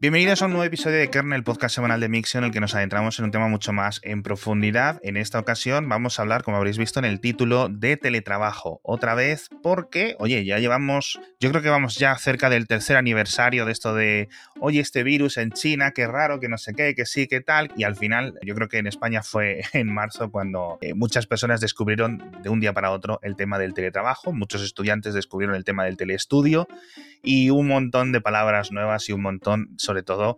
Bienvenidos a un nuevo episodio de Kernel, podcast semanal de Mixio, en el que nos adentramos en un tema mucho más en profundidad. En esta ocasión vamos a hablar, como habréis visto en el título, de teletrabajo. Otra vez, porque, oye, ya llevamos, yo creo que vamos ya cerca del tercer aniversario de esto de, oye, este virus en China, qué raro, que no sé qué, que sí, qué tal. Y al final, yo creo que en España fue en marzo cuando eh, muchas personas descubrieron de un día para otro el tema del teletrabajo. Muchos estudiantes descubrieron el tema del telestudio y un montón de palabras nuevas y un montón, sobre todo,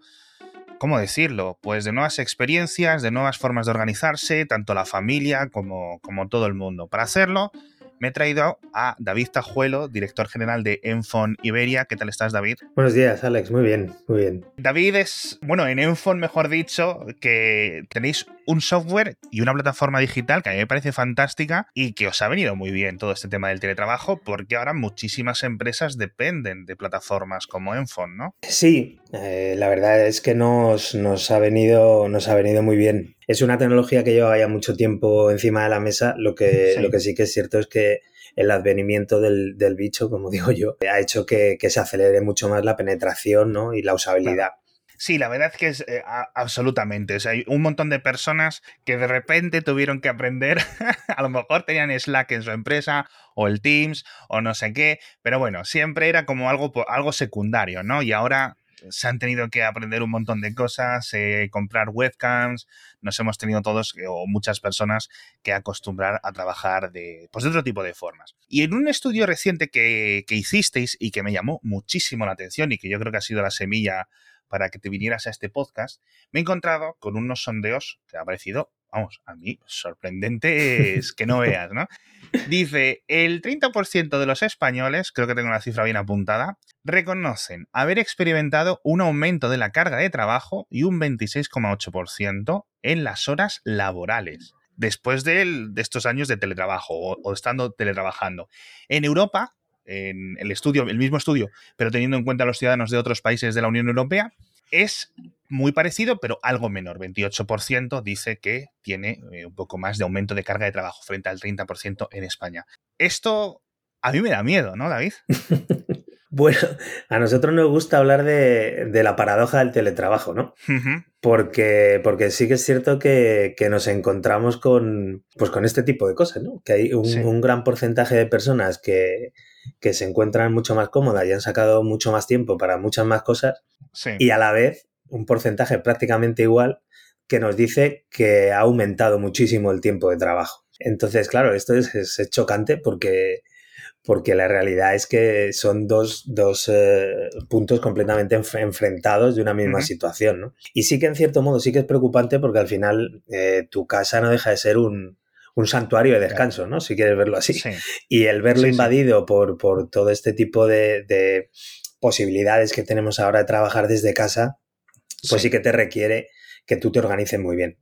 ¿cómo decirlo? Pues de nuevas experiencias, de nuevas formas de organizarse, tanto la familia como, como todo el mundo. Para hacerlo, me he traído a David Tajuelo, director general de Enfon Iberia. ¿Qué tal estás, David? Buenos días, Alex. Muy bien, muy bien. David es, bueno, en Enfon, mejor dicho, que tenéis un software y una plataforma digital que a mí me parece fantástica y que os ha venido muy bien todo este tema del teletrabajo porque ahora muchísimas empresas dependen de plataformas como Enfon, ¿no? Sí, eh, la verdad es que nos, nos, ha venido, nos ha venido muy bien. Es una tecnología que lleva ya mucho tiempo encima de la mesa. Lo que sí, lo que, sí que es cierto es que el advenimiento del, del bicho, como digo yo, ha hecho que, que, se acelere mucho más la penetración ¿no? y la usabilidad. Claro. Sí, la verdad es que es eh, absolutamente. O sea, hay un montón de personas que de repente tuvieron que aprender, a lo mejor tenían Slack en su empresa o el Teams o no sé qué, pero bueno, siempre era como algo, algo secundario, ¿no? Y ahora se han tenido que aprender un montón de cosas, eh, comprar webcams, nos hemos tenido todos eh, o muchas personas que acostumbrar a trabajar de, pues de otro tipo de formas. Y en un estudio reciente que, que hicisteis y que me llamó muchísimo la atención y que yo creo que ha sido la semilla para que te vinieras a este podcast, me he encontrado con unos sondeos que ha parecido, vamos, a mí sorprendentes que no veas, ¿no? Dice, el 30% de los españoles, creo que tengo una cifra bien apuntada, reconocen haber experimentado un aumento de la carga de trabajo y un 26,8% en las horas laborales después de, estos años de teletrabajo o, o estando teletrabajando. En Europa, en el estudio, el mismo estudio, pero teniendo en cuenta a los ciudadanos de otros países de la Unión Europea, es muy parecido, pero algo menor. 28% dice que tiene eh, un poco más de aumento de carga de trabajo frente al 30% en España. Esto a mí me da miedo, ¿no, David? Bueno, a nosotros nos gusta hablar de, de la paradoja del teletrabajo, ¿no? Uh -huh. Porque, porque sí que es cierto que, que, nos encontramos con, pues con este tipo de cosas, ¿no? Que hay un, sí. un gran porcentaje de personas que, que, se encuentran mucho más cómodas y han sacado mucho más tiempo para muchas más cosas. Sí. Y a la vez, un porcentaje prácticamente igual que nos dice que ha aumentado muchísimo el tiempo de trabajo. Entonces, claro, esto es, es chocante porque porque la realidad es que son dos, dos eh, puntos completamente enf enfrentados de una misma uh -huh. situación, ¿no? Y sí que en cierto modo sí que es preocupante porque al final eh, tu casa no deja de ser un, un santuario de descanso, ¿no? Si quieres verlo así. Sí. Y el verlo sí, invadido por, por todo este tipo de, de, posibilidades que tenemos ahora de trabajar desde casa, pues sí que te requiere que tú te organices muy bien.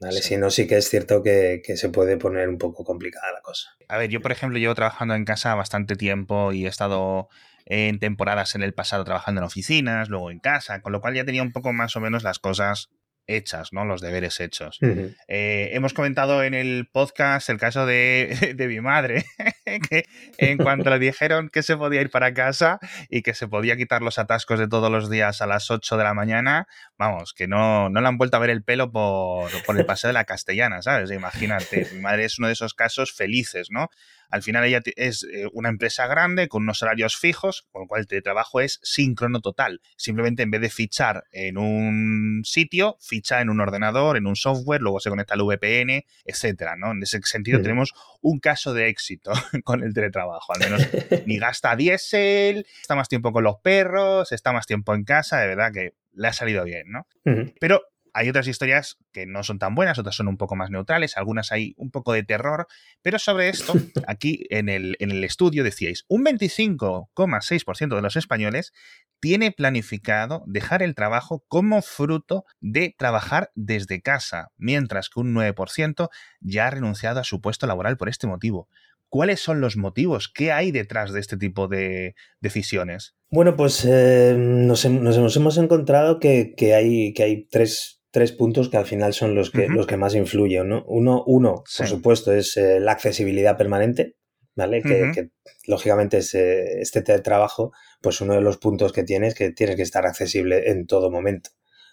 ¿Vale? Sí. Si no, sí que es cierto que, que, se puede poner un poco complicada la cosa. A ver, yo por ejemplo llevo trabajando en casa bastante tiempo y he estado en temporadas en el pasado trabajando en oficinas, luego en casa, con lo cual ya tenía un poco más o menos las cosas hechas, ¿no? Los deberes hechos. Uh -huh. eh, hemos comentado en el podcast el caso de, de mi madre, que en cuanto le dijeron que se podía ir para casa y que se podía quitar los atascos de todos los días a las 8 de la mañana, vamos, que no, no le han vuelto a ver el pelo por, por el paseo de la castellana, ¿sabes? Imagínate, mi madre es uno de esos casos felices, ¿no? Al final ella es eh, una empresa grande con unos horarios fijos, con lo cual el teletrabajo es síncrono total. Simplemente en vez de fichar en un sitio, ficha en un ordenador, en un software, luego se conecta al VPN, etcétera, ¿no? En ese sentido sí. tenemos un caso de éxito con el teletrabajo. Al menos ni gasta diésel, está más tiempo con los perros, está más tiempo en casa, de verdad que le ha salido bien, ¿no? Uh -huh. Pero hay otras historias que no son tan buenas, otras son un poco más neutrales, algunas hay un poco de terror, pero sobre esto, aquí en el, en el estudio decíais, un 25,6% de los españoles tiene planificado dejar el trabajo como fruto de trabajar desde casa, mientras que un 9% ya ha renunciado a su puesto laboral por este motivo. ¿Cuáles son los motivos? ¿Qué hay detrás de este tipo de decisiones? Bueno, pues eh, nos, nos, hemos encontrado que, que, hay, que hay tres tres puntos que al final son los que, uh -huh. los que más influyen. ¿no? Uno, uno sí. por supuesto, es eh, la accesibilidad permanente. ¿vale? que, lógicamente este este teletrabajo, pues uno de los puntos que tienes es que tienes que estar accesible en todo momento.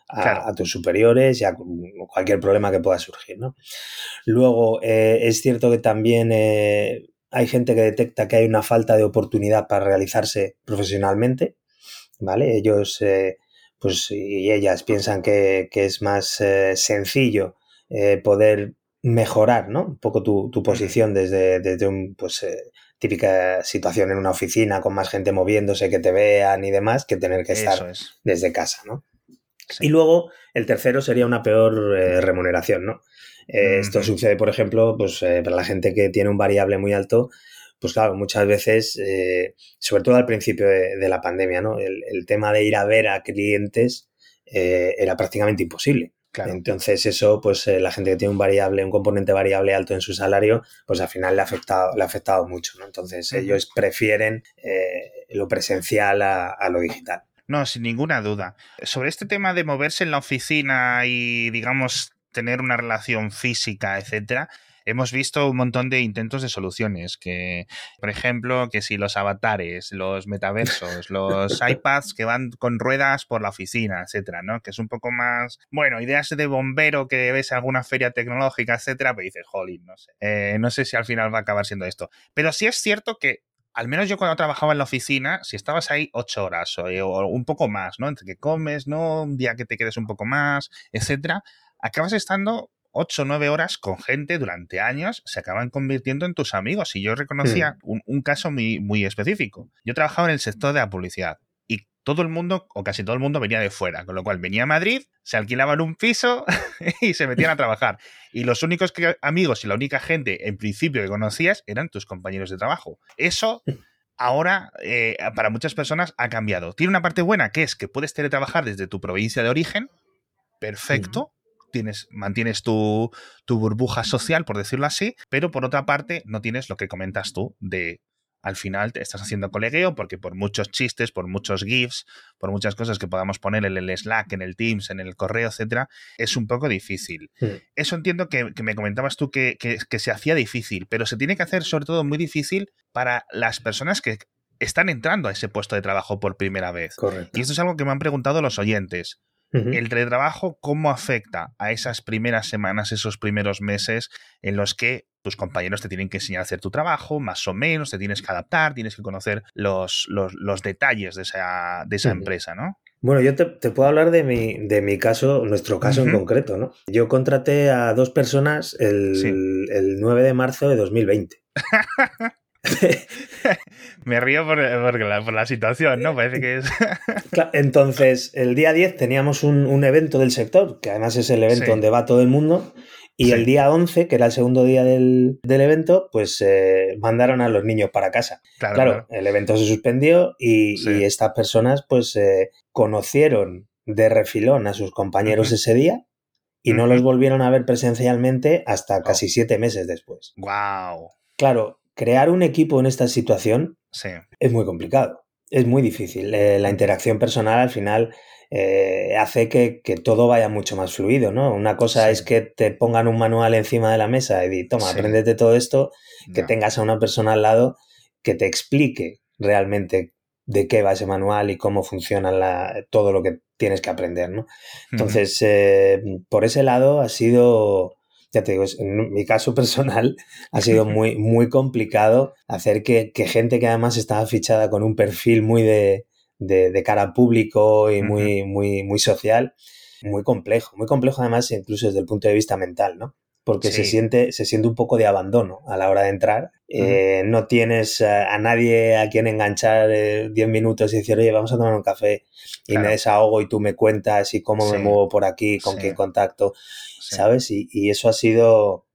A, tus superiores y a cualquier problema que pueda surgir. ¿no? Luego, eh, es cierto que también eh, hay gente que detecta que hay una falta de oportunidad para realizarse profesionalmente, ¿vale? Ellos eh, pues, y ellas piensan que, es más sencillo poder mejorar, ¿no? Un poco tu, posición desde, desde un, pues, eh, típica situación en una oficina con más gente moviéndose, que te vean y demás, que tener que estar desde casa, ¿no? Y luego, el tercero sería una peor eh, remuneración, ¿no? Eh, esto sucede, por ejemplo, pues para la gente que tiene un variable muy alto, pues claro, muchas veces, sobre todo al principio de, la pandemia, ¿no? El, el, tema de ir a ver a clientes era prácticamente imposible. Entonces eso, pues eh, la gente que tiene un variable, un componente variable alto en su salario, pues al final le ha afectado, le ha afectado mucho, ¿no? Entonces ellos prefieren eh, lo presencial a, lo digital. No, sin ninguna duda. Sobre este tema de moverse en la oficina y, digamos, tener una relación física, etcétera, hemos visto un montón de intentos de soluciones, que, por ejemplo, que si los avatares, los metaversos, los iPads que van con ruedas por la oficina, etcétera, ¿no? Que es un poco más, bueno, ideas de bombero que ves en alguna feria tecnológica, etcétera, pero dices, jolín, no sé. Eh, no sé si al final va a acabar siendo esto. Pero sí es cierto que al menos yo cuando trabajaba en la oficina, si estabas ahí ocho horas o, o, un poco más, ¿no? Entre que comes, ¿no? Un día que te quedes un poco más, etcétera, acabas estando 8 o 9 horas con gente durante años se acaban convirtiendo en tus amigos. Y yo reconocía un, caso muy, muy específico. Yo trabajaba en el sector de la publicidad y todo el mundo, o casi todo el mundo, venía de fuera. Con lo cual venía a Madrid, se alquilaban un piso y se metían a trabajar. Y los únicos amigos y la única gente, en principio, que conocías eran tus compañeros de trabajo. Eso ahora eh, para muchas personas ha cambiado. Tiene una parte buena que es que puedes teletrabajar desde tu provincia de origen, perfecto, mantienes tu, burbuja social, por decirlo así, pero por otra parte no tienes lo que comentas tú de al final te estás haciendo colegueo porque por muchos chistes, por muchos GIFs, por muchas cosas que podamos poner en el Slack, en el Teams, en el correo, etcétera, es un poco difícil. Eso entiendo que, me comentabas tú que, se hacía difícil, pero se tiene que hacer sobre todo muy difícil para las personas que están entrando a ese puesto de trabajo por primera vez. Y esto es algo que me han preguntado los oyentes. El teletrabajo, ¿cómo afecta a esas primeras semanas, esos primeros meses en los que tus compañeros te tienen que enseñar a hacer tu trabajo, más o menos, te tienes que adaptar, tienes que conocer los, los, detalles de esa, de esa empresa, ¿no? Bueno, yo te, puedo hablar de mi, de mi caso, nuestro caso en concreto, ¿no? Yo contraté a dos personas el, el 9 de marzo de 2020. Me río por, la, situación, ¿no? Parece que es. Entonces, el día 10 teníamos un, evento del sector, que además es el evento donde va todo el mundo. Y el día 11, que era el segundo día del, evento, pues eh, mandaron a los niños para casa. Claro, el evento se suspendió y, estas personas pues eh, conocieron de refilón a sus compañeros ese día y no los volvieron a ver presencialmente hasta casi siete meses después. ¡Wow! Claro, crear un equipo en esta situación es muy complicado, es muy difícil. Eh, la interacción personal al final eh, hace que, todo vaya mucho más fluido, ¿no? Una cosa es que te pongan un manual encima de la mesa y di, toma, aprendete todo esto, que tengas a una persona al lado que te explique realmente de qué va ese manual y cómo funciona todo lo que tienes que aprender, ¿no? Entonces, eh, por ese lado ha sido ya te digo, en mi caso personal ha sido muy, muy complicado hacer que, gente que además estaba fichada con un perfil muy de, cara público y muy, muy, muy social, muy complejo, muy complejo además incluso desde el punto de vista mental, ¿no? porque se, siente, se siente un poco de abandono a la hora de entrar. Eh, no tienes a, nadie a quien enganchar 10 eh, minutos y decir, oye, vamos a tomar un café y me desahogo y tú me cuentas y cómo me muevo por aquí, con qué contacto, ¿sabes? Y, eso ha sido,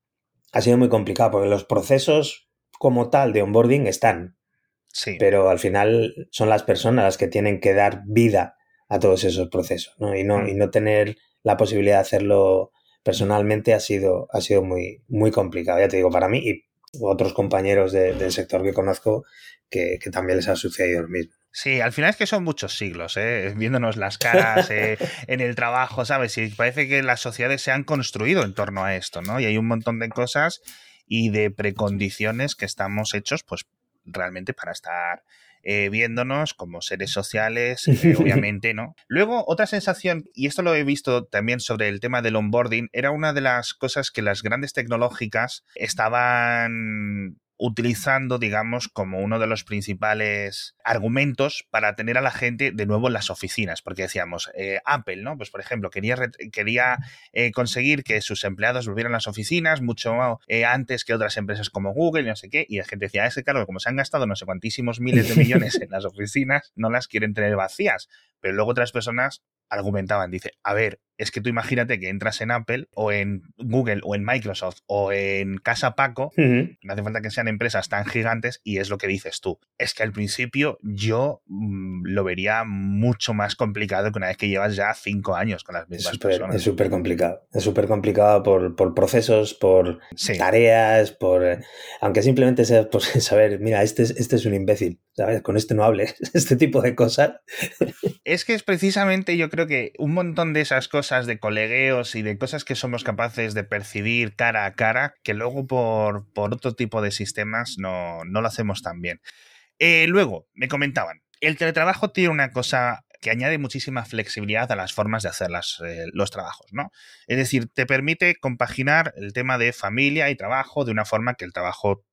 ha sido muy complicado porque los procesos como tal de onboarding están. Sí. Pero al final son las personas las que tienen que dar vida a todos esos procesos, ¿no? Y no, mm. y no tener la posibilidad de hacerlo personalmente ha sido, ha sido muy, muy complicado, ya te digo, para mí y otros compañeros del sector que conozco que, también les ha sucedido lo mismo. Sí, al final es que son muchos siglos, ¿eh? viéndonos las caras eh, en el trabajo, ¿sabes? Y parece que las sociedades se han construido en torno a esto, ¿no? Y hay un montón de cosas y de precondiciones que estamos hechos, pues realmente para estar eh, viéndonos como seres sociales, eh, obviamente, ¿no? Luego, otra sensación, y esto lo he visto también sobre el tema del onboarding, era una de las cosas que las grandes tecnológicas estaban utilizando, digamos, como uno de los principales argumentos para tener a la gente de nuevo en las oficinas, porque decíamos, eh, Apple, ¿no? Pues por ejemplo, quería, quería eh, conseguir que sus empleados volvieran a las oficinas mucho eh, antes que otras empresas como Google y no sé qué, y la gente decía, es que claro, como se han gastado no sé cuantísimos miles de millones en las oficinas, no las quieren tener vacías, pero luego otras personas argumentaban, dice, a ver, es que tú imagínate que entras en Apple o en Google o en Microsoft o en Casa Paco, no hace falta que sean empresas tan gigantes y es lo que dices tú. Es que al principio yo mm, lo vería mucho más complicado que una vez que llevas ya cinco años con las mismas personas. Es súper complicado, es súper complicado por, procesos, por tareas, por... Eh, aunque simplemente sea por saber, mira, este es, este es un imbécil, ¿sabes? Con este no hables, este tipo de cosas. es que es precisamente yo creo que un montón de esas cosas de colegueos y de cosas que somos capaces de percibir cara a cara, que luego por, otro tipo de sistemas no, lo hacemos tan bien. Eh, luego, me comentaban, el teletrabajo tiene una cosa que añade muchísima flexibilidad a las formas de hacer eh, los trabajos, ¿no? Es decir, te permite compaginar el tema de familia y trabajo de una forma que el trabajo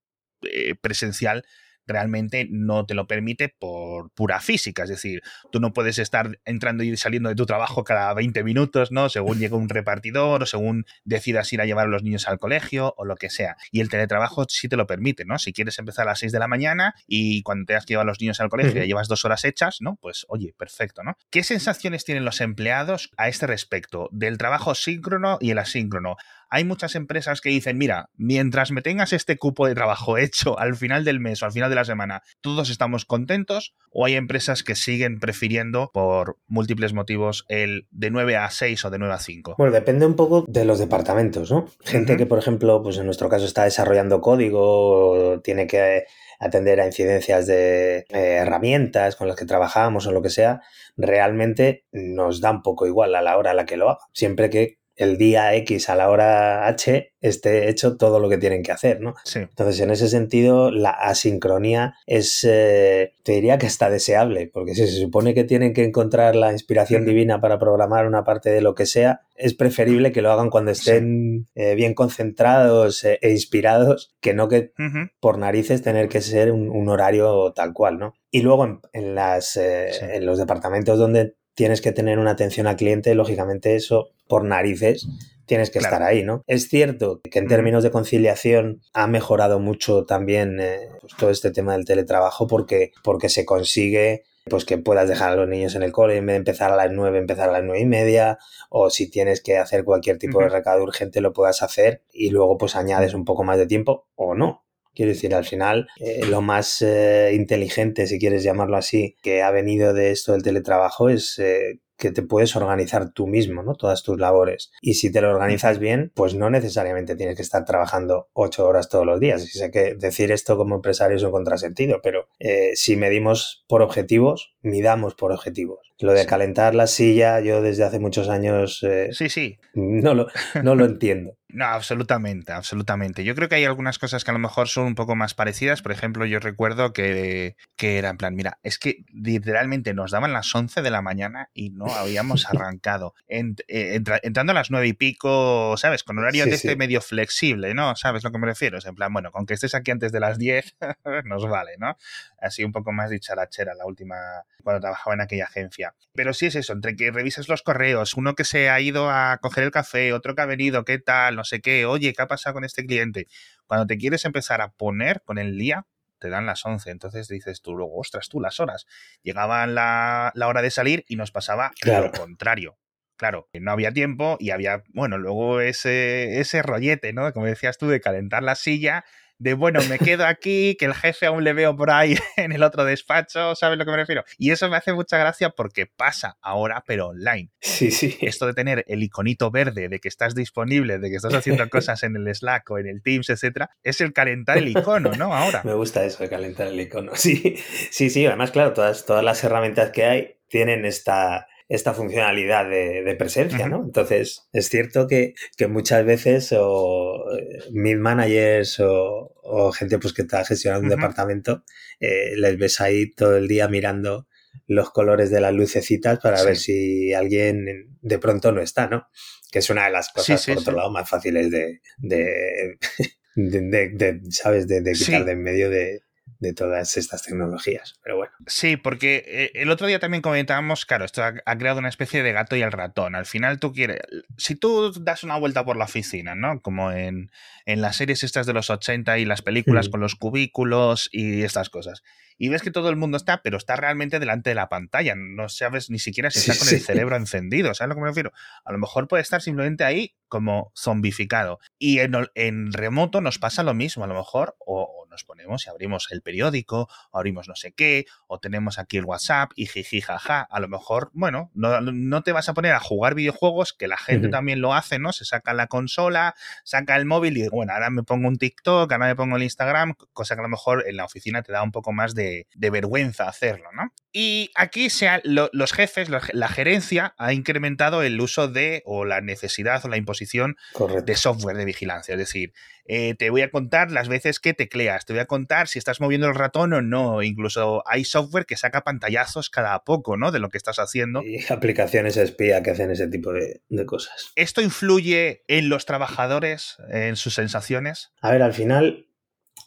eh, presencial realmente no te lo permite por pura física. Es decir, tú no puedes estar entrando y saliendo de tu trabajo cada 20 minutos, ¿no? Según llega un repartidor o según decidas ir a llevar a los niños al colegio o lo que sea. Y el teletrabajo sí te lo permite, ¿no? Si quieres empezar a las 6 de la mañana y cuando te has que llevar a los niños al colegio ya llevas dos horas hechas, ¿no? Pues oye, perfecto, ¿no? ¿Qué sensaciones tienen los empleados a este respecto del trabajo síncrono y el asíncrono? Hay muchas empresas que dicen, mira, mientras me tengas este cupo de trabajo hecho al final del mes o al final de la semana, todos estamos contentos, o hay empresas que siguen prefiriendo por múltiples motivos el de 9 a 6 o de 9 a 5. Bueno, depende un poco de los departamentos, ¿no? Gente que, por ejemplo, pues en nuestro caso está desarrollando código, tiene que atender a incidencias de eh, herramientas con las que trabajamos o lo que sea, realmente nos da un poco igual a la hora a la que lo haga. Siempre que el día X a la hora H esté hecho todo lo que tienen que hacer, ¿no? Sí. Entonces, en ese sentido, la asincronía es, eh, te diría que está deseable, porque si se supone que tienen que encontrar la inspiración divina para programar una parte de lo que sea, es preferible que lo hagan cuando estén eh, bien concentrados eh, e inspirados, que no que por narices tener que ser un, horario tal cual, ¿no? Y luego en, las, en los departamentos donde tienes que tener una atención al cliente, lógicamente eso por narices tienes que estar ahí, ¿no? Es cierto que en términos de conciliación ha mejorado mucho también eh, pues, todo este tema del teletrabajo porque, porque se consigue pues que puedas dejar a los niños en el cole en vez de empezar a las nueve, empezar a las nueve y media, o si tienes que hacer cualquier tipo de recado urgente lo puedas hacer y luego pues añades un poco más de tiempo o no. Quiero decir, al final, eh, lo más eh, inteligente, si quieres llamarlo así, que ha venido de esto del teletrabajo es eh, que te puedes organizar tú mismo, ¿no? Todas tus labores. Y si te lo organizas bien, pues no necesariamente tienes que estar trabajando ocho horas todos los días. Y sé que decir esto como empresario es un contrasentido, pero si medimos por objetivos, midamos por objetivos. Lo de calentar la silla, yo desde hace muchos años... sí, sí. No lo, no lo entiendo. No, absolutamente, absolutamente. Yo creo que hay algunas cosas que a lo mejor son un poco más parecidas. Por ejemplo, yo recuerdo que, que era en plan, mira, es que literalmente nos daban las 11 de la mañana y no habíamos arrancado. Eh, entrando a las 9 y pico, ¿sabes? Con horario de este medio flexible, ¿no? ¿Sabes lo que me refiero? Es en plan, bueno, con que estés aquí antes de las 10 nos vale, ¿no? Así un poco más dicharachera la última, cuando trabajaba en aquella agencia. Pero sí es eso, entre que revisas los correos, uno que se ha ido a coger el café, otro que ha venido, ¿qué tal? No sé qué, oye, ¿qué ha pasado con este cliente? Cuando te quieres empezar a poner con el día, te dan las 11. Entonces dices tú luego, ostras, tú las horas. Llegaban la, la hora de salir y nos pasaba lo contrario. Claro, no había tiempo y había, bueno, luego ese, ese rollete, ¿no? Como decías tú, de calentar la silla de bueno, me quedo aquí, que el jefe aún le veo por ahí en el otro despacho, ¿sabes lo que me refiero? Y eso me hace mucha gracia porque pasa ahora, pero online. Sí, sí. Esto de tener el iconito verde de que estás disponible, de que estás haciendo cosas en el Slack o en el Teams, etcétera, es el calentar el icono, ¿no? Ahora. Me gusta eso de calentar el icono. Sí, sí, sí. Además, claro, todas, todas las herramientas que hay tienen esta, esta funcionalidad de, presencia, ¿no? Entonces, es cierto que, muchas veces o eh, mid managers o, gente pues que está gestionando un departamento, eh, les ves ahí todo el día mirando los colores de las lucecitas para ver si alguien de pronto no está, ¿no? Que es una de las cosas, por otro lado, más fáciles de, de, de, ¿sabes? De, quitar de en medio de, de todas estas tecnologías. Pero bueno. Sí, porque eh, el otro día también comentábamos, claro, esto ha, creado una especie de gato y el ratón. Al final tú quieres, si tú das una vuelta por la oficina, ¿no? Como en, en las series estas de los 80 y las películas mm. con los cubículos y estas cosas. Y ves que todo el mundo está, pero está realmente delante de la pantalla. No sabes ni siquiera si está con el cerebro encendido. ¿Sabes a lo que me refiero? A lo mejor puede estar simplemente ahí como zombificado. Y en, en remoto nos pasa lo mismo. A lo mejor, o nos ponemos y abrimos el periódico, o abrimos no sé qué, o tenemos aquí el WhatsApp y jiji jaja. A lo mejor, bueno, no, te vas a poner a jugar videojuegos, que la gente también lo hace, ¿no? Se saca la consola, saca el móvil y bueno, ahora me pongo un TikTok, ahora me pongo el Instagram, cosa que a lo mejor en la oficina te da un poco más de, vergüenza hacerlo, ¿no? Y aquí sea, los jefes, la gerencia ha incrementado el uso de, o la necesidad o la imposición de software de vigilancia. Es decir, eh, te voy a contar las veces que tecleas, te voy a contar si estás moviendo el ratón o no. Incluso hay software que saca pantallazos cada poco, ¿no? De lo que estás haciendo. Y aplicaciones espía que hacen ese tipo de, cosas. ¿Esto influye en los trabajadores, en sus sensaciones? A ver, al final,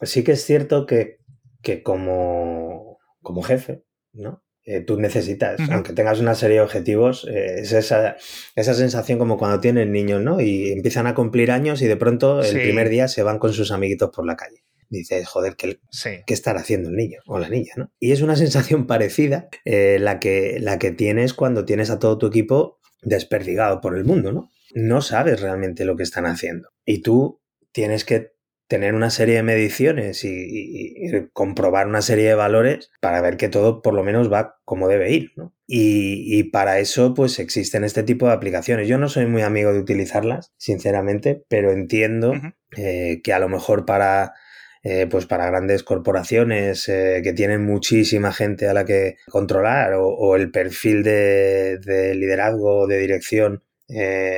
sí que es cierto que, que como, como jefe, ¿no? Eh, tú necesitas, aunque tengas una serie de objetivos, eh, es esa, esa, sensación como cuando tienen niños, ¿no? Y empiezan a cumplir años y de pronto el primer día se van con sus amiguitos por la calle. Dices, joder, ¿qué, ¿qué estará haciendo el niño o la niña, ¿no? Y es una sensación parecida eh, la, que, la que tienes cuando tienes a todo tu equipo desperdigado por el mundo, ¿no? No sabes realmente lo que están haciendo. Y tú tienes que tener una serie de mediciones y, comprobar una serie de valores para ver que todo por lo menos va como debe ir. ¿no? Y, para eso pues existen este tipo de aplicaciones. Yo no soy muy amigo de utilizarlas, sinceramente, pero entiendo eh, que a lo mejor para... Eh, pues para grandes corporaciones eh, que tienen muchísima gente a la que controlar o, el perfil de, liderazgo o de dirección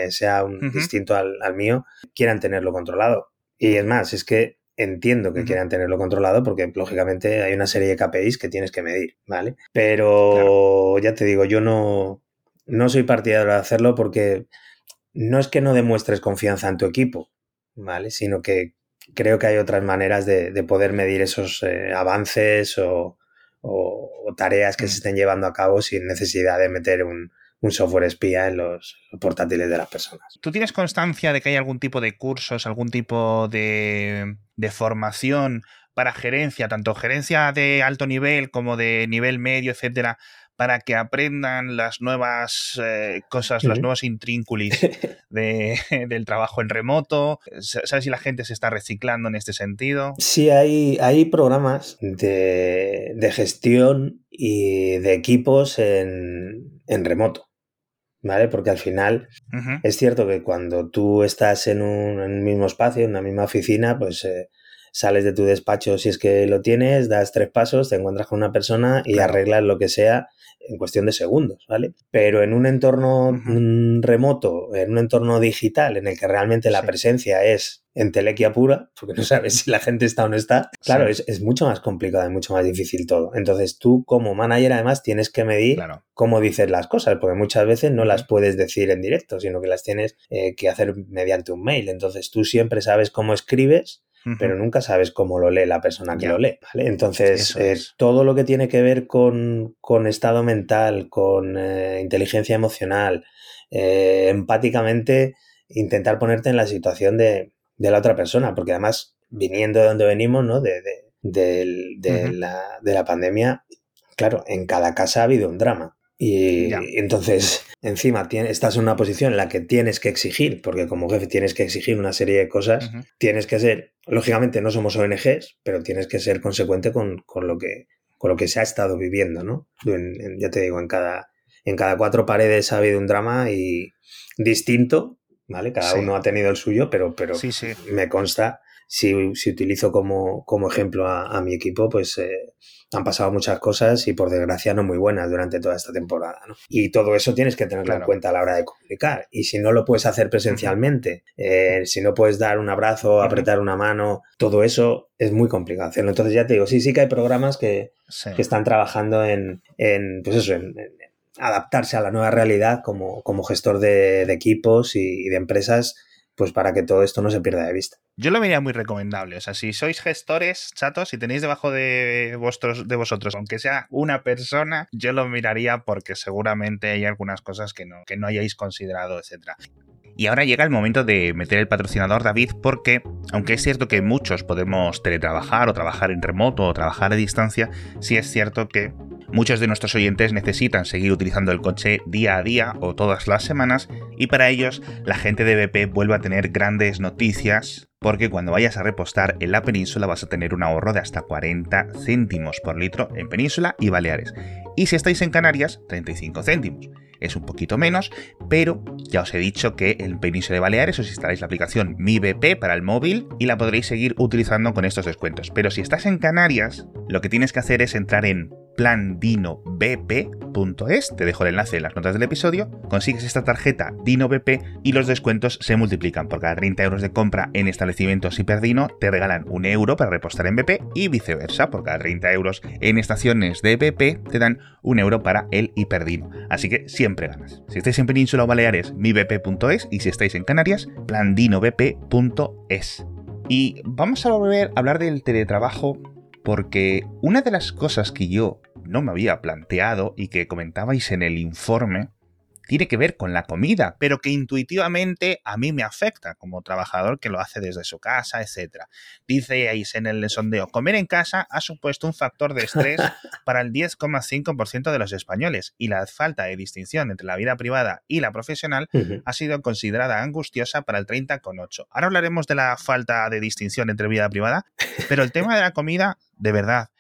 sea un, distinto al, al mío, quieran tenerlo controlado y es más, es que entiendo que quieran tenerlo controlado porque lógicamente hay una serie de KPIs que tienes que medir, ¿vale? Pero ya te digo, yo no, no soy partidario de hacerlo porque no es que no demuestres confianza en tu equipo, ¿vale? Sino que creo que hay otras maneras de, poder medir esos eh, avances o, tareas que se estén llevando a cabo sin necesidad de meter un, un software espía en los portátiles de las personas. ¿Tú tienes constancia de que hay algún tipo de cursos, algún tipo de, formación para gerencia, tanto gerencia de alto nivel como de nivel medio, etcétera, para que aprendan las nuevas eh, cosas, los nuevos intrínculis del trabajo en remoto? ¿Sabes si la gente se está reciclando en este sentido? Sí, hay, hay programas de, gestión y de equipos en remoto. ¿Vale? Porque al final es cierto que cuando tú estás en un, mismo espacio, en una misma oficina, pues eh, sales de tu despacho si es que lo tienes, das tres pasos, te encuentras con una persona y arreglas lo que sea en cuestión de segundos, ¿vale? Pero en un entorno remoto, en un entorno digital en el que realmente la presencia es entelequia pura, porque no sabes si la gente está o no está, claro, es, mucho más complicado y mucho más difícil todo. Entonces tú como manager además tienes que medir cómo dices las cosas, porque muchas veces no las puedes decir en directo, sino que las tienes eh, que hacer mediante un mail. Entonces tú siempre sabes cómo escribes pero nunca sabes cómo lo lee la persona que lo lee, ¿vale? Entonces, eh, todo lo que tiene que ver con, estado mental, con eh, inteligencia emocional, eh, empáticamente, intentar ponerte en la situación de, la otra persona, porque además, viniendo de donde venimos, ¿no? De, la, de la pandemia, claro, en cada casa ha habido un drama. Y entonces, encima, estás en una posición en la que tienes que exigir, porque como jefe tienes que exigir una serie de cosas, tienes que ser, lógicamente no somos ONGs, pero tienes que ser consecuente con, lo, que, con lo que se ha estado viviendo, ¿no? ya te digo, en cada, en cada cuatro paredes ha habido un drama y distinto, ¿vale? Cada uno ha tenido el suyo, pero, pero me consta si, si utilizo como, como ejemplo a, mi equipo, pues eh, han pasado muchas cosas y por desgracia no muy buenas durante toda esta temporada. ¿no? Y todo eso tienes que tenerlo en cuenta a la hora de comunicar. Y si no lo puedes hacer presencialmente, eh, si no puedes dar un abrazo, apretar una mano, todo eso es muy complicado hacerlo. Entonces ya te digo, sí, sí que hay programas que, que están trabajando en, en pues eso, en, adaptarse a la nueva realidad como, como gestor de, equipos y, de empresas, pues para que todo esto no se pierda de vista. Yo lo vería muy recomendable. O sea, si sois gestores chatos, y tenéis debajo de, vuestros, de vosotros, aunque sea una persona, yo lo miraría porque seguramente hay algunas cosas que no, que no hayáis considerado, etcétera. Y ahora llega el momento de meter el patrocinador David porque, aunque es cierto que muchos podemos teletrabajar o trabajar en remoto o trabajar a distancia, sí es cierto que Muchos de nuestros oyentes necesitan seguir utilizando el coche día a día o todas las semanas y para ellos la gente de BP vuelve a tener grandes noticias porque cuando vayas a repostar en la península vas a tener un ahorro de hasta 40 céntimos por litro en península y Baleares. Y si estáis en Canarias, 35 céntimos. Es un poquito menos, pero ya os he dicho que en Península de Baleares os instaláis la aplicación Mi BP para el móvil y la podréis seguir utilizando con estos descuentos. Pero si estás en Canarias, lo que tienes que hacer es entrar en plandinobp.es, te dejo el enlace en las notas del episodio, consigues esta tarjeta Dino BP y los descuentos se multiplican. Por cada 30 euros de compra en establecimientos Hiperdino te regalan un euro para repostar en BP y viceversa. Por cada 30 euros en estaciones de BP te dan un euro para el Hiperdino. Así que siempre ganas. Si estáis en Península o Baleares, mibp.es y si estáis en Canarias, plandinobp.es. Y vamos a volver a hablar del teletrabajo porque una de las cosas que yo no me había planteado y que comentabais en el informe tiene que ver con la comida, pero que intuitivamente a mí me afecta como trabajador que lo hace desde su casa, etc. Diceis en el sondeo, comer en casa ha supuesto un factor de estrés para el 10,5% de los españoles y la falta de distinción entre la vida privada y la profesional ha sido considerada angustiosa para el 30,8%. Ahora hablaremos de la falta de distinción entre vida privada, pero el tema de la comida, de verdad,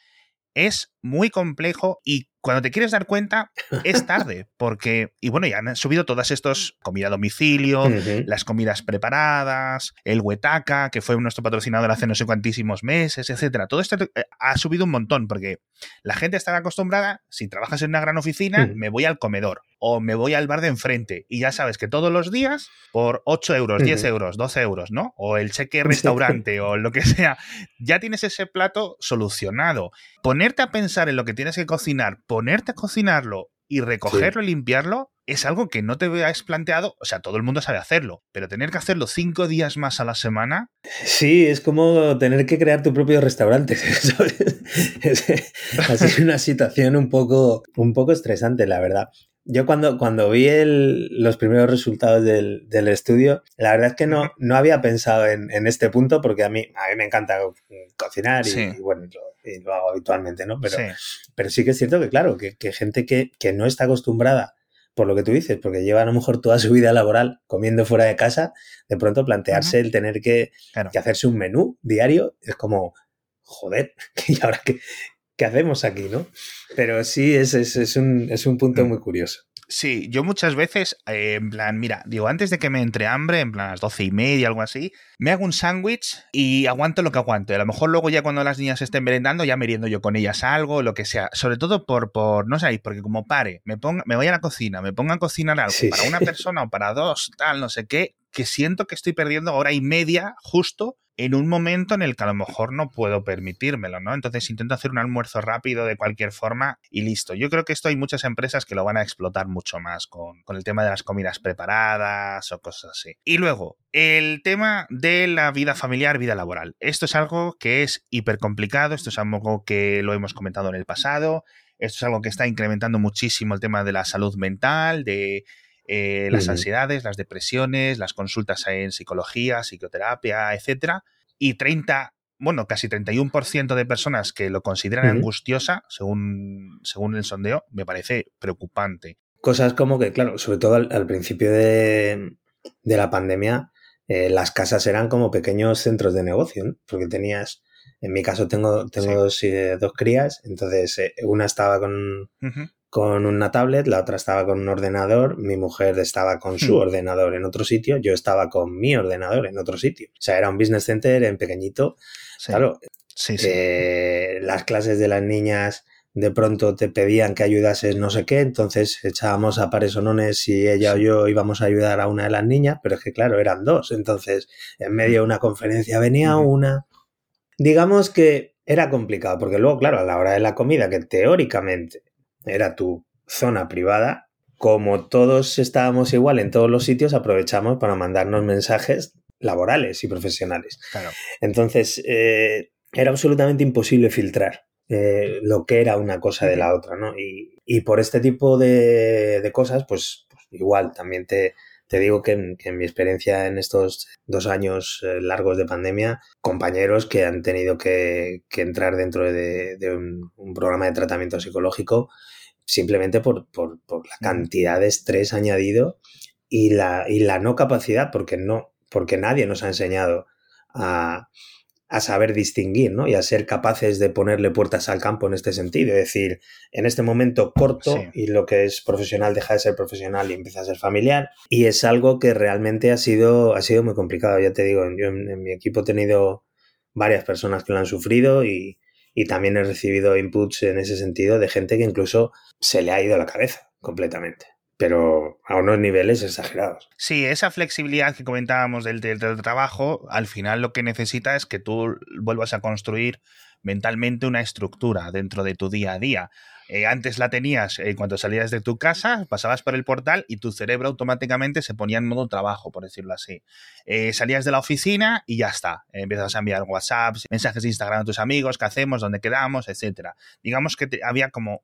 es muy complejo y cuando te quieres dar cuenta, es tarde, porque, y bueno, ya han subido todas estos, comida a domicilio, las comidas preparadas, el huetaca, que fue nuestro patrocinador hace no sé cuantísimos meses, etcétera. Todo esto eh, ha subido un montón, porque la gente está acostumbrada, si trabajas en una gran oficina, me voy al comedor o me voy al bar de enfrente y ya sabes que todos los días por 8 euros, 10 euros, 12 euros, ¿no? O el cheque restaurante o lo que sea, ya tienes ese plato solucionado. Ponerte a pensar en lo que tienes que cocinar, ponerte a cocinarlo y recogerlo y limpiarlo es algo que no te habías planteado, o sea, todo el mundo sabe hacerlo, pero tener que hacerlo cinco días más a la semana. Sí, es como tener que crear tu propio restaurante. es una situación un poco, un poco estresante, la verdad. Yo cuando, cuando vi los primeros resultados del, estudio, la verdad es que no, no había pensado en, este punto porque a mí, a mí me encanta cocinar y, bueno, lo, hago habitualmente, ¿no? Pero sí. pero sí que es cierto que, claro, que, gente que, no está acostumbrada por lo que tú dices, porque lleva a lo mejor toda su vida laboral comiendo fuera de casa, de pronto plantearse el tener que, que, hacerse un menú diario es como, joder, ¿y ahora qué, ¿qué hacemos aquí, no? Pero sí, es, es, un, es un punto mm. muy curioso. Sí, yo muchas veces, eh, en plan, mira, digo, antes de que me entre hambre, en plan a las doce y media, algo así, me hago un sándwich y aguanto lo que aguanto. a lo mejor luego ya cuando las niñas estén merendando, ya meriendo yo con ellas algo, lo que sea. Sobre todo por, por no sabéis, porque como pare, me, ponga, me voy a la cocina, me ponga a cocinar algo para una persona o para dos, tal, no sé qué, que siento que estoy perdiendo hora y media justo en un momento en el que a lo mejor no puedo permitírmelo, ¿no? Entonces intento hacer un almuerzo rápido de cualquier forma y listo. Yo creo que esto hay muchas empresas que lo van a explotar mucho más con, el tema de las comidas preparadas o cosas así. Y luego, el tema de la vida familiar, vida laboral. Esto es algo que es hiper complicado, esto es algo que lo hemos comentado en el pasado, esto es algo que está incrementando muchísimo el tema de la salud mental, de eh, las ansiedades, las depresiones, las consultas en psicología, psicoterapia, etcétera, y 30, bueno, casi 31% de personas que lo consideran angustiosa, según, según el sondeo, me parece preocupante. Cosas como que, claro, sobre todo al, principio de, la pandemia, eh, las casas eran como pequeños centros de negocio, porque tenías, en mi caso tengo, tengo dos, eh, dos, crías, entonces una estaba con, con una tablet, la otra estaba con un ordenador, mi mujer estaba con su hmm. ordenador en otro sitio, yo estaba con mi ordenador en otro sitio. O sea, era un business center en pequeñito. Claro, sí, sí. Eh, las clases de las niñas de pronto te pedían que ayudases no sé qué, entonces echábamos a pares nones si ella o yo íbamos a ayudar a una de las niñas, pero es que claro, eran dos, entonces en medio de una conferencia venía una. Digamos que era complicado, porque luego, claro, a la hora de la comida, que teóricamente era tu zona privada, como todos estábamos igual en todos los sitios, aprovechamos para mandarnos mensajes laborales y profesionales. Entonces, eh, era absolutamente imposible filtrar eh, lo que era una cosa de la otra, ¿no? Y, por este tipo de, cosas, pues, pues, igual también te, te digo que en, mi experiencia en estos dos años eh, largos de pandemia, compañeros que han tenido que, entrar dentro de, un, programa de tratamiento psicológico simplemente por, por, la cantidad de estrés añadido y la, y la no capacidad, porque no, porque nadie nos ha enseñado a, a saber distinguir, ¿no? Y a ser capaces de ponerle puertas al campo en este sentido. Es decir, en este momento corto y lo que es profesional deja de ser profesional y empieza a ser familiar. Y es algo que realmente ha sido, ha sido muy complicado. Ya te digo, yo en, mi equipo he tenido varias personas que lo han sufrido y, y también he recibido inputs en ese sentido de gente que incluso se le ha ido la cabeza completamente pero a unos niveles exagerados. Sí, esa flexibilidad que comentábamos del, trabajo, al final lo que necesita es que tú vuelvas a construir mentalmente una estructura dentro de tu día a día. Eh, antes la tenías en cuanto salías de tu casa, pasabas por el portal y tu cerebro automáticamente se ponía en modo trabajo, por decirlo así. Eh, salías de la oficina y ya está. empiezas a enviar WhatsApps, mensajes de Instagram a tus amigos, qué hacemos, dónde quedamos, etcétera. Digamos que había como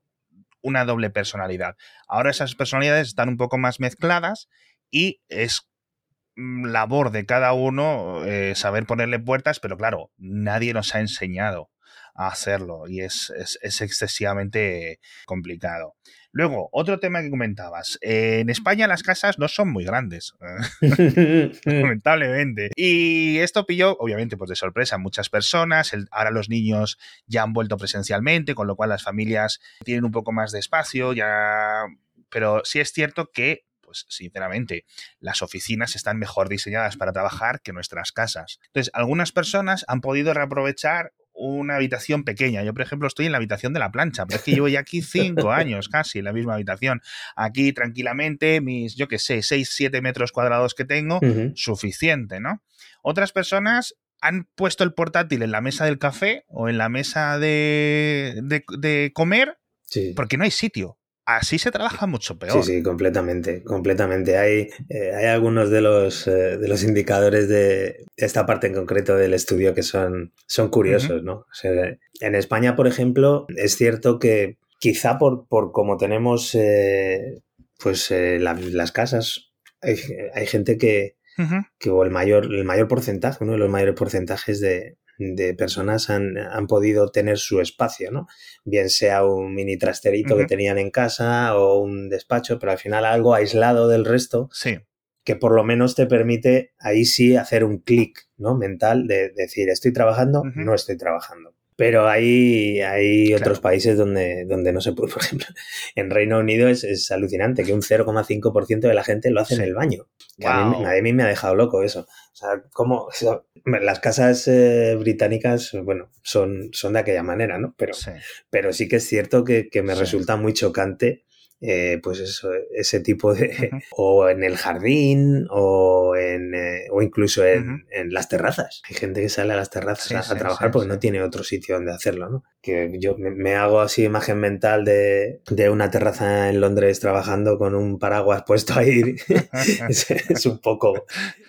una doble personalidad. Ahora esas personalidades están un poco más mezcladas y es mm, labor de cada uno eh, saber ponerle puertas, pero claro, nadie nos ha enseñado a hacerlo y es, es excesivamente complicado. Luego, otro tema que comentabas. en España las casas no son muy grandes, lamentablemente. Y esto pilló, obviamente, pues de sorpresa a muchas personas. ahora los niños ya han vuelto presencialmente, con lo cual las familias tienen un poco más de espacio, ya. Pero sí es cierto que pues sinceramente, las oficinas están mejor diseñadas para trabajar que nuestras casas. Entonces, algunas personas han podido reaprovechar una habitación pequeña. Yo, por ejemplo, estoy en la habitación de la plancha, pero es que llevo ya aquí cinco años casi en la misma habitación. Aquí tranquilamente, mis, yo qué sé, seis, siete metros cuadrados que tengo, suficiente, ¿no? Otras personas han puesto el portátil en la mesa del café o en la mesa de, de, comer porque no hay sitio así se trabaja mucho peor. Sí, sí, completamente, completamente. Hay, eh, hay algunos de los, eh, de los indicadores de esta parte en concreto del estudio que son, son curiosos, ¿no? en España, por ejemplo, es cierto que quizá por, por como tenemos eh, pues las casas, hay, hay gente que, que o el mayor, el mayor porcentaje, uno de los mayores porcentajes de, de personas han, podido tener su espacio, ¿no? Bien sea un mini trasterito que tenían en casa o un despacho, pero al final algo aislado del resto. Sí. Que por lo menos te permite ahí sí hacer un clic, ¿no? Mental de decir, estoy trabajando, no estoy trabajando. Pero hay, hay otros países donde, donde no se puede, por ejemplo, en Reino Unido es, alucinante que un 0,5% de la gente lo hace en el baño. a, mí, me ha dejado loco eso. O sea, como las casas eh, británicas, bueno, son, son de aquella manera, ¿no? Pero sí, pero sí que es cierto que, me resulta muy chocante eh, pues eso, ese tipo de... o en el jardín o, en, eh, o incluso en, las terrazas. Hay gente que sale a las terrazas a, trabajar porque no tiene otro sitio donde hacerlo, ¿no? Que yo me, hago así imagen mental de, una terraza en Londres trabajando con un paraguas puesto ahí. es, un poco,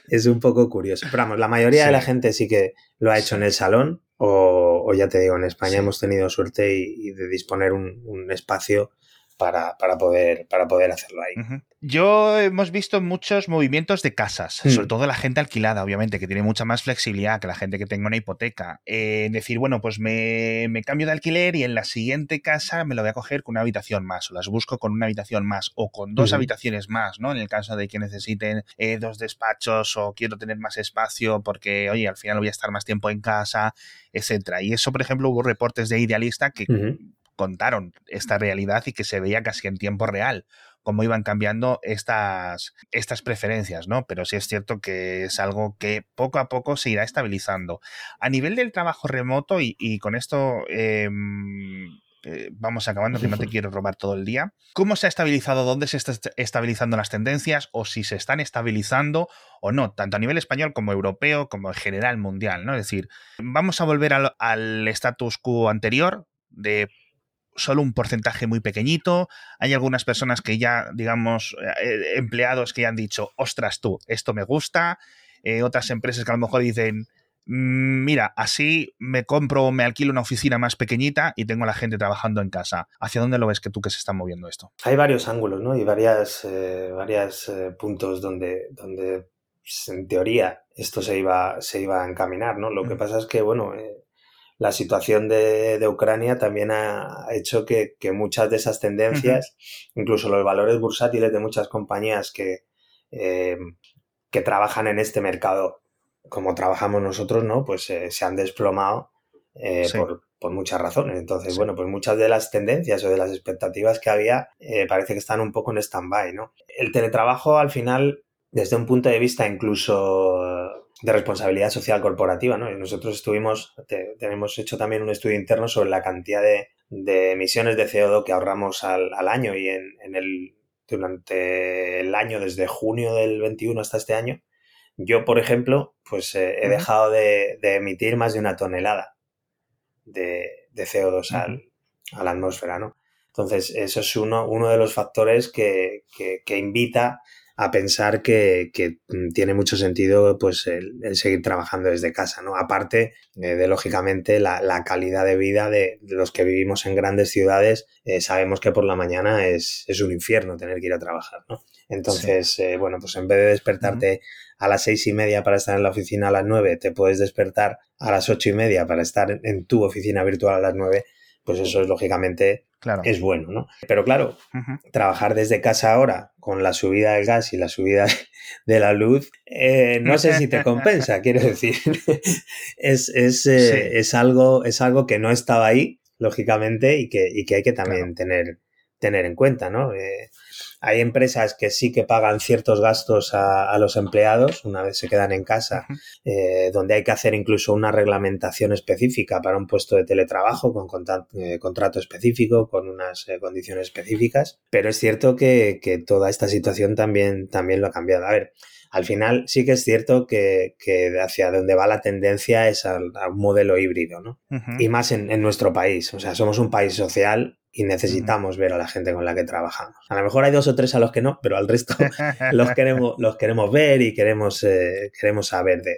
es un poco curioso. Pero vamos, la mayoría de la gente sí que lo ha hecho en el salón o, ya te digo, en España hemos tenido suerte y, de disponer un, un espacio para, para, poder, para poder hacerlo ahí. Yo hemos visto muchos movimientos de casas, mm. sobre todo la gente alquilada, obviamente, que tiene mucha más flexibilidad que la gente que tenga una hipoteca. Eh, decir, bueno, pues me, me, cambio de alquiler y en la siguiente casa me lo voy a coger con una habitación más, o las busco con una habitación más, o con dos habitaciones más, ¿no? En el caso de que necesiten eh, dos despachos o quiero tener más espacio porque, oye, al final voy a estar más tiempo en casa, etcétera. Y eso, por ejemplo, hubo reportes de Idealista que contaron esta realidad y que se veía casi en tiempo real cómo iban cambiando estas, estas preferencias, ¿no? Pero sí es cierto que es algo que poco a poco se irá estabilizando. A nivel del trabajo remoto, y, con esto em, eh, vamos acabando, que no te quiero robar todo el día. ¿Cómo se ha estabilizado? ¿Dónde se están estabilizando las tendencias? ¿O si se están estabilizando o no? Tanto a nivel español como europeo, como en general mundial, ¿no? Es decir, vamos a volver al, al status quo anterior de solo un porcentaje muy pequeñito. Hay algunas personas que ya, digamos, eh, empleados que ya han dicho, ostras tú, esto me gusta. Eh, otras empresas que a lo mejor dicen, mm, mira, así me compro o me alquilo una oficina más pequeñita y tengo a la gente trabajando en casa. ¿Hacia dónde lo ves que tú que se está moviendo esto? Hay varios ángulos, ¿no? Y varias, eh, varios puntos donde, donde pues, en teoría esto se iba, se iba a encaminar, ¿no? Lo que pasa es que, bueno, la situación de, Ucrania también ha hecho que, muchas de esas tendencias, incluso los valores bursátiles de muchas compañías que, eh, que trabajan en este mercado, como trabajamos nosotros, ¿no? Pues eh, se han desplomado eh, por, muchas razones. Entonces, bueno, pues muchas de las tendencias o de las expectativas que había parece que están un poco en stand-by, ¿no? El teletrabajo al final, desde un punto de vista incluso de responsabilidad social corporativa, ¿no? Y nosotros estuvimos, tenemos hecho también un estudio interno sobre la cantidad de, emisiones de CO2 que ahorramos al, año y en, el, durante el año, desde junio del 21 hasta este año, yo, por ejemplo, pues eh, he dejado de, emitir más de una tonelada de, CO2 a la atmósfera, ¿no? Entonces, eso es uno, uno de los factores que, que, que invita a pensar que, mm, tiene mucho sentido pues el, seguir trabajando desde casa, ¿no? Aparte eh, de, lógicamente, la, calidad de vida de, los que vivimos en grandes ciudades, eh, sabemos que por la mañana es, un infierno tener que ir a trabajar, ¿no? Entonces, eh, bueno, pues en vez de despertarte a las seis y media para estar en la oficina a las nueve, te puedes despertar a las ocho y media para estar en tu oficina virtual a las nueve, pues eso es lógicamente claro. es bueno, ¿no? Pero claro, trabajar desde casa ahora con la subida del gas y la subida de la luz, eh, no sé si te compensa, quiero decir. es, es, eh, es, algo, es algo que no estaba ahí, lógicamente, y que, y que hay que también tener, tener en cuenta, ¿no? Eh, hay empresas que sí que pagan ciertos gastos a, los empleados una vez se quedan en casa, eh, donde hay que hacer incluso una reglamentación específica para un puesto de teletrabajo con eh, contrato específico, con unas eh, condiciones específicas. Pero es cierto que, toda esta situación también, también lo ha cambiado. A ver, al final sí que es cierto que, hacia donde va la tendencia es a, un modelo híbrido, ¿no? Y más en, en, nuestro país. O sea, somos un país social y necesitamos ver a la gente con la que trabajamos. A lo mejor hay dos o tres a los que no, pero al resto los queremos, los queremos ver y queremos, eh, queremos saber de,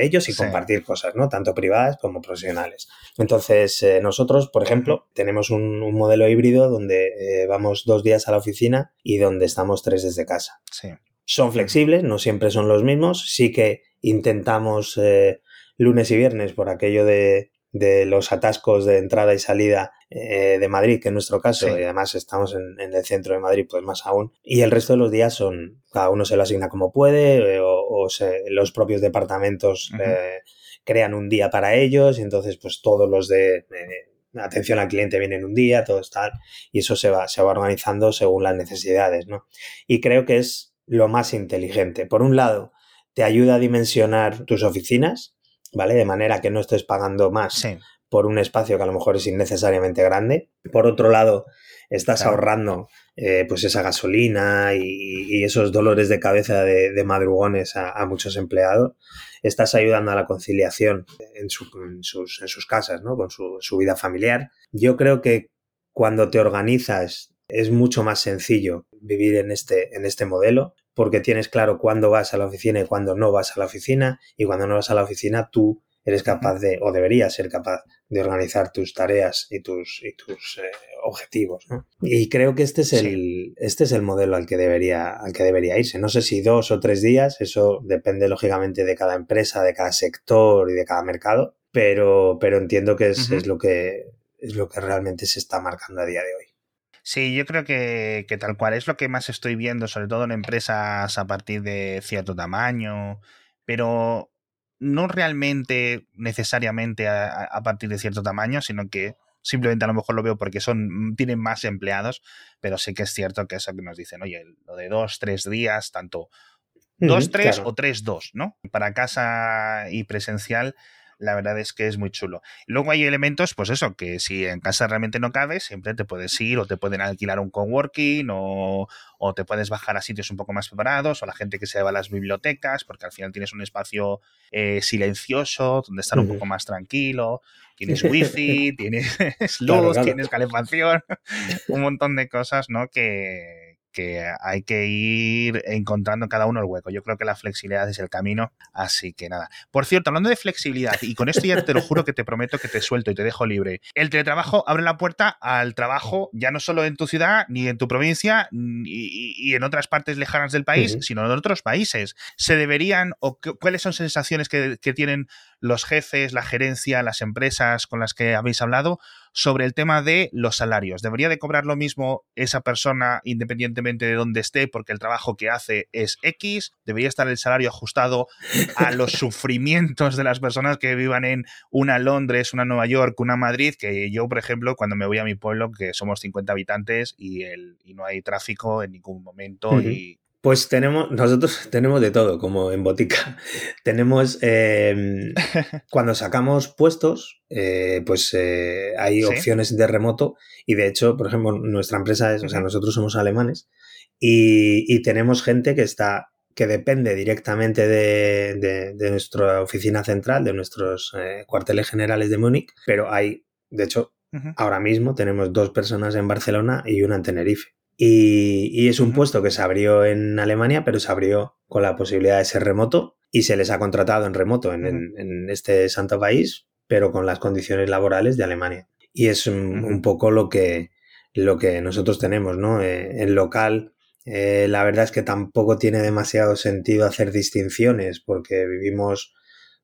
ellos y compartir cosas, ¿no? Tanto privadas como profesionales. Entonces, eh, nosotros, por ejemplo, tenemos un, modelo híbrido donde eh, vamos dos días a la oficina y donde estamos tres desde casa. Son flexibles, no siempre son los mismos. Sí que intentamos lunes y viernes por aquello de, de los atascos de entrada y salida eh, de Madrid, que en nuestro caso, y además estamos en, el centro de Madrid, pues más aún. Y el resto de los días son, cada uno se lo asigna como puede, eh, o, los propios departamentos eh, crean un día para ellos, y entonces pues todos los de atención al cliente vienen un día, todo está, y eso se va, se va organizando según las necesidades, ¿no? Y creo que es lo más inteligente. Por un lado, te ayuda a dimensionar tus oficinas, ¿vale? De manera que no estés pagando más por un espacio que a lo mejor es innecesariamente grande. Por otro lado, estás ahorrando eh, pues esa gasolina y, esos dolores de cabeza de, madrugones a, muchos empleados. Estás ayudando a la conciliación en, sus, casas, ¿no? Con su, su vida familiar. Yo creo que cuando te organizas es mucho más sencillo vivir en este, en este modelo porque tienes claro cuándo vas a la oficina y cuándo no vas a la oficina y cuando no vas a la oficina tú eres capaz de o deberías ser capaz de organizar tus tareas y tus, y tus eh, objetivos. Y creo que este es, el, este es el modelo al que, debería, al que debería irse. No sé si dos o tres días, eso depende lógicamente de cada empresa, de cada sector y de cada mercado, pero, pero entiendo que es, es, lo que, es lo que realmente se está marcando a día de hoy. Sí, yo creo que, tal cual es lo que más estoy viendo, sobre todo en empresas a partir de cierto tamaño, pero no realmente necesariamente a, partir de cierto tamaño, sino que simplemente a lo mejor lo veo porque son tienen más empleados, pero sí que es cierto que eso que nos dicen, oye, lo de dos, tres días, tanto dos, tres o tres, dos, ¿no? Para casa y presencial la verdad es que es muy chulo. Luego hay elementos, pues eso, que si en casa realmente no cabes, siempre te puedes ir o te pueden alquilar un coworking o, o te puedes bajar a sitios un poco más preparados o la gente que se va a las bibliotecas, porque al final tienes un espacio eh, silencioso donde estar un poco más tranquilo, tienes wifi, tienes luz, tienes calefacción, un montón de cosas, ¿no? Que, que hay que ir encontrando cada uno el hueco. Yo creo que la flexibilidad es el camino, así que nada. Por cierto, hablando de flexibilidad, y con esto ya te lo juro que te prometo que te suelto y te dejo libre, el teletrabajo abre la puerta al trabajo ya no solo en tu ciudad, ni en tu provincia, y, en otras partes lejanas del país, sino en otros países. ¿Se deberían, o cuáles son sensaciones que, que tienen los jefes, la gerencia, las empresas con las que habéis hablado sobre el tema de los salarios. ¿Debería de cobrar lo mismo esa persona independientemente de dónde esté porque el trabajo que hace es X? ¿Debería estar el salario ajustado a los sufrimientos de las personas que vivan en una Londres, una Nueva York, una Madrid? Que yo, por ejemplo, cuando me voy a mi pueblo, que somos 50 habitantes y, el, y no hay tráfico en ningún momento y pues tenemos, nosotros tenemos de todo, como en botica. tenemos, em, cuando sacamos puestos, eh, pues eh, hay opciones de remoto y de hecho, por ejemplo, nuestra empresa es, o sea, nosotros somos alemanes y, tenemos gente que está, que depende directamente de, nuestra oficina central, de nuestros eh, cuarteles generales de Múnich, pero hay, de hecho, ahora mismo tenemos dos personas en Barcelona y una en Tenerife. Y, es un puesto que se abrió en Alemania, pero se abrió con la posibilidad de ser remoto y se les ha contratado en remoto en, este santo país, pero con las condiciones laborales de Alemania. Y es un, poco lo que, lo que nosotros tenemos, ¿no? Eh, en local, eh, la verdad es que tampoco tiene demasiado sentido hacer distinciones porque vivimos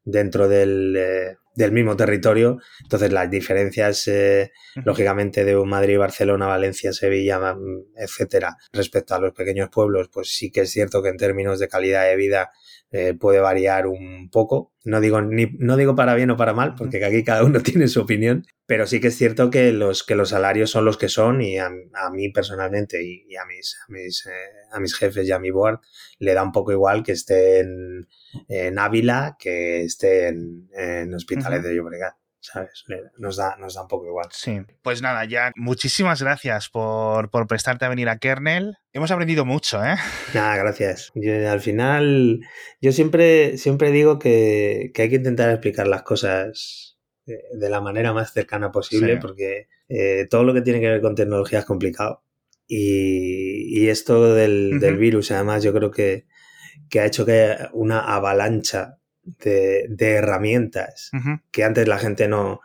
dentro del, eh, del mismo territorio. Entonces, las diferencias, eh, lógicamente, de Madrid, Barcelona, Valencia, Sevilla, mm, etcétera, respecto a los pequeños pueblos, pues sí que es cierto que en términos de calidad de vida eh, puede variar un poco. No digo, ni, no digo para bien o para mal, porque aquí cada uno tiene su opinión, pero sí que es cierto que los, que los salarios son los que son y a, mí personalmente y, a, mis, a, mis, a mis jefes y a mi board le da un poco igual que esté en, Ávila que esté en, en De Llobregat. ¿sabes? Nos da, nos da un poco igual. Sí. Pues nada, ya muchísimas gracias por, prestarte a venir a Kernel. Hemos aprendido mucho, ¿eh? Nada, gracias. al final, yo siempre, siempre digo que, hay que intentar explicar las cosas de, la manera más cercana posible, porque eh, todo lo que tiene que ver con tecnología es complicado. Y, esto del, del, virus, además, yo creo que, que ha hecho que una avalancha de, herramientas que antes la gente no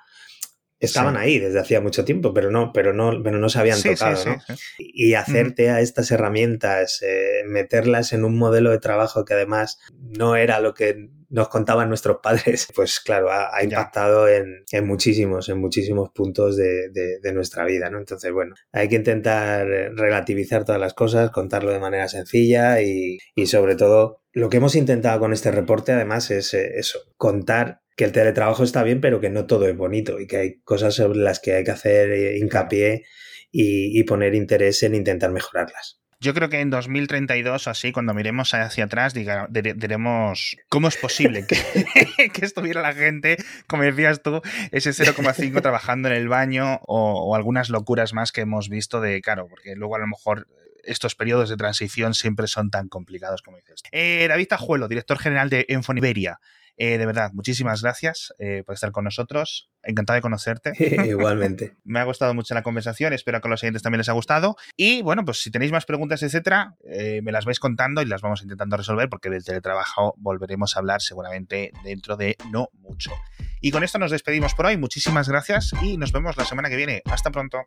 estaban ahí desde hacía mucho tiempo, pero no, pero no, pero no se habían tocado. Y hacerte a estas herramientas, eh, meterlas en un modelo de trabajo que además no era lo que nos contaban nuestros padres, pues claro, ha, impactado en, muchísimos, en muchísimos puntos de, nuestra vida, ¿no? Entonces, bueno, hay que intentar relativizar todas las cosas, contarlo de manera sencilla y, sobre todo lo que hemos intentado con este reporte además es eh, eso, contar que el teletrabajo está bien, pero que no todo es bonito y que hay cosas sobre las que hay que hacer eh, hincapié y poner interés en intentar mejorarlas. Yo creo que en 2032 así, cuando miremos hacia atrás, diremos cómo es posible que, estuviera la gente, como decías tú, ese 0,5 trabajando en el baño o, algunas locuras más que hemos visto de, claro, porque luego a lo mejor estos periodos de transición siempre son tan complicados como dices. Eh, David Tajuelo, director general de Enfoniberia. Eh, de verdad, muchísimas gracias eh, por estar con nosotros. Encantado de conocerte. Igualmente. Me ha gustado mucho la conversación. Espero que a los siguientes también les haya gustado. Y bueno, pues si tenéis más preguntas, etcétera, eh, me las vais contando y las vamos intentando resolver porque del teletrabajo volveremos a hablar seguramente dentro de no mucho. Y con esto nos despedimos por hoy. Muchísimas gracias y nos vemos la semana que viene. Hasta pronto.